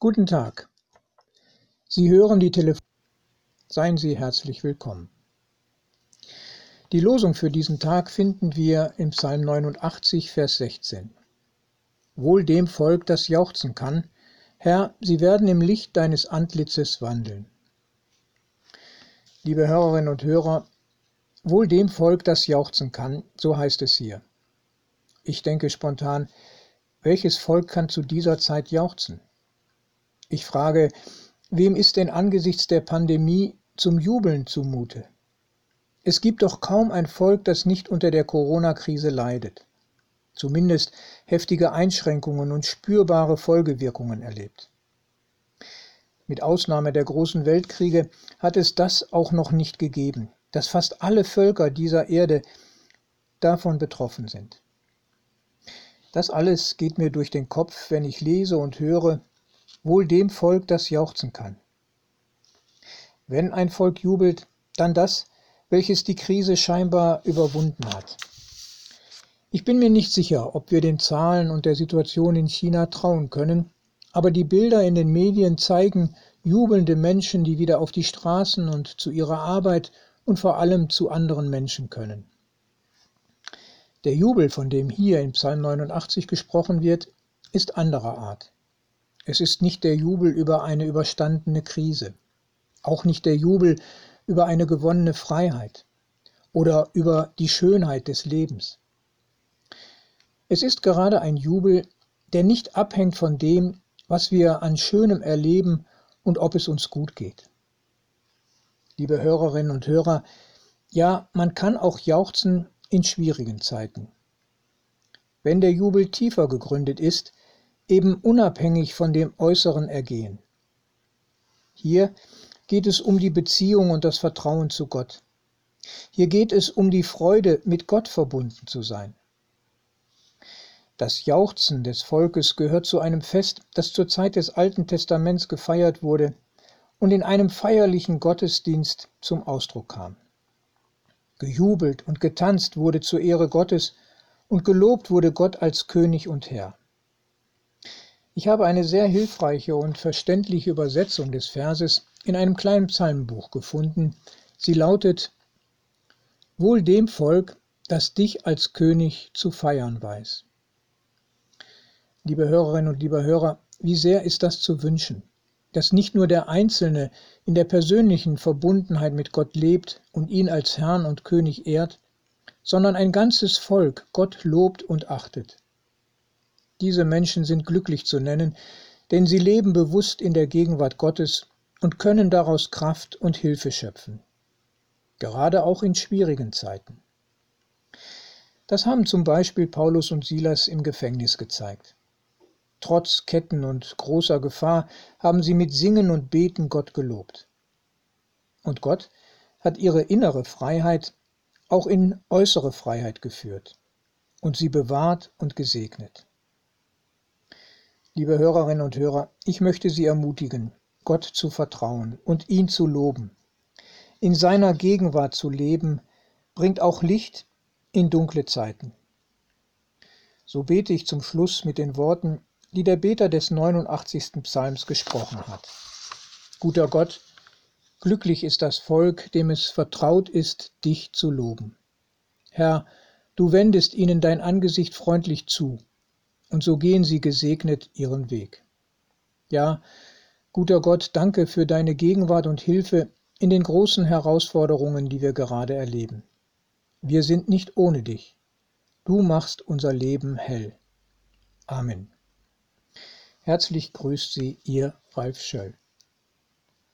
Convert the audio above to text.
Guten Tag. Sie hören die Telefon. Seien Sie herzlich willkommen. Die Losung für diesen Tag finden wir im Psalm 89, Vers 16. Wohl dem Volk, das jauchzen kann, Herr, sie werden im Licht deines Antlitzes wandeln. Liebe Hörerinnen und Hörer, wohl dem Volk, das jauchzen kann, so heißt es hier. Ich denke spontan, welches Volk kann zu dieser Zeit jauchzen? Ich frage, wem ist denn angesichts der Pandemie zum Jubeln zumute? Es gibt doch kaum ein Volk, das nicht unter der Corona-Krise leidet, zumindest heftige Einschränkungen und spürbare Folgewirkungen erlebt. Mit Ausnahme der großen Weltkriege hat es das auch noch nicht gegeben, dass fast alle Völker dieser Erde davon betroffen sind. Das alles geht mir durch den Kopf, wenn ich lese und höre, wohl dem Volk, das jauchzen kann. Wenn ein Volk jubelt, dann das, welches die Krise scheinbar überwunden hat. Ich bin mir nicht sicher, ob wir den Zahlen und der Situation in China trauen können, aber die Bilder in den Medien zeigen jubelnde Menschen, die wieder auf die Straßen und zu ihrer Arbeit und vor allem zu anderen Menschen können. Der Jubel, von dem hier in Psalm 89 gesprochen wird, ist anderer Art. Es ist nicht der Jubel über eine überstandene Krise, auch nicht der Jubel über eine gewonnene Freiheit oder über die Schönheit des Lebens. Es ist gerade ein Jubel, der nicht abhängt von dem, was wir an Schönem erleben und ob es uns gut geht. Liebe Hörerinnen und Hörer, ja, man kann auch jauchzen in schwierigen Zeiten. Wenn der Jubel tiefer gegründet ist, eben unabhängig von dem äußeren Ergehen. Hier geht es um die Beziehung und das Vertrauen zu Gott. Hier geht es um die Freude, mit Gott verbunden zu sein. Das Jauchzen des Volkes gehört zu einem Fest, das zur Zeit des Alten Testaments gefeiert wurde und in einem feierlichen Gottesdienst zum Ausdruck kam. Gejubelt und getanzt wurde zur Ehre Gottes und gelobt wurde Gott als König und Herr. Ich habe eine sehr hilfreiche und verständliche Übersetzung des Verses in einem kleinen Psalmbuch gefunden. Sie lautet Wohl dem Volk, das dich als König zu feiern weiß. Liebe Hörerinnen und liebe Hörer, wie sehr ist das zu wünschen, dass nicht nur der Einzelne in der persönlichen Verbundenheit mit Gott lebt und ihn als Herrn und König ehrt, sondern ein ganzes Volk Gott lobt und achtet. Diese Menschen sind glücklich zu nennen, denn sie leben bewusst in der Gegenwart Gottes und können daraus Kraft und Hilfe schöpfen. Gerade auch in schwierigen Zeiten. Das haben zum Beispiel Paulus und Silas im Gefängnis gezeigt. Trotz Ketten und großer Gefahr haben sie mit Singen und Beten Gott gelobt. Und Gott hat ihre innere Freiheit auch in äußere Freiheit geführt und sie bewahrt und gesegnet. Liebe Hörerinnen und Hörer, ich möchte Sie ermutigen, Gott zu vertrauen und ihn zu loben. In seiner Gegenwart zu leben, bringt auch Licht in dunkle Zeiten. So bete ich zum Schluss mit den Worten, die der Beter des 89. Psalms gesprochen hat. Guter Gott, glücklich ist das Volk, dem es vertraut ist, dich zu loben. Herr, du wendest ihnen dein Angesicht freundlich zu und so gehen sie gesegnet ihren Weg. Ja, guter Gott, danke für deine Gegenwart und Hilfe in den großen Herausforderungen, die wir gerade erleben. Wir sind nicht ohne dich. Du machst unser Leben hell. Amen. Herzlich grüßt Sie, Ihr Ralf Schöll.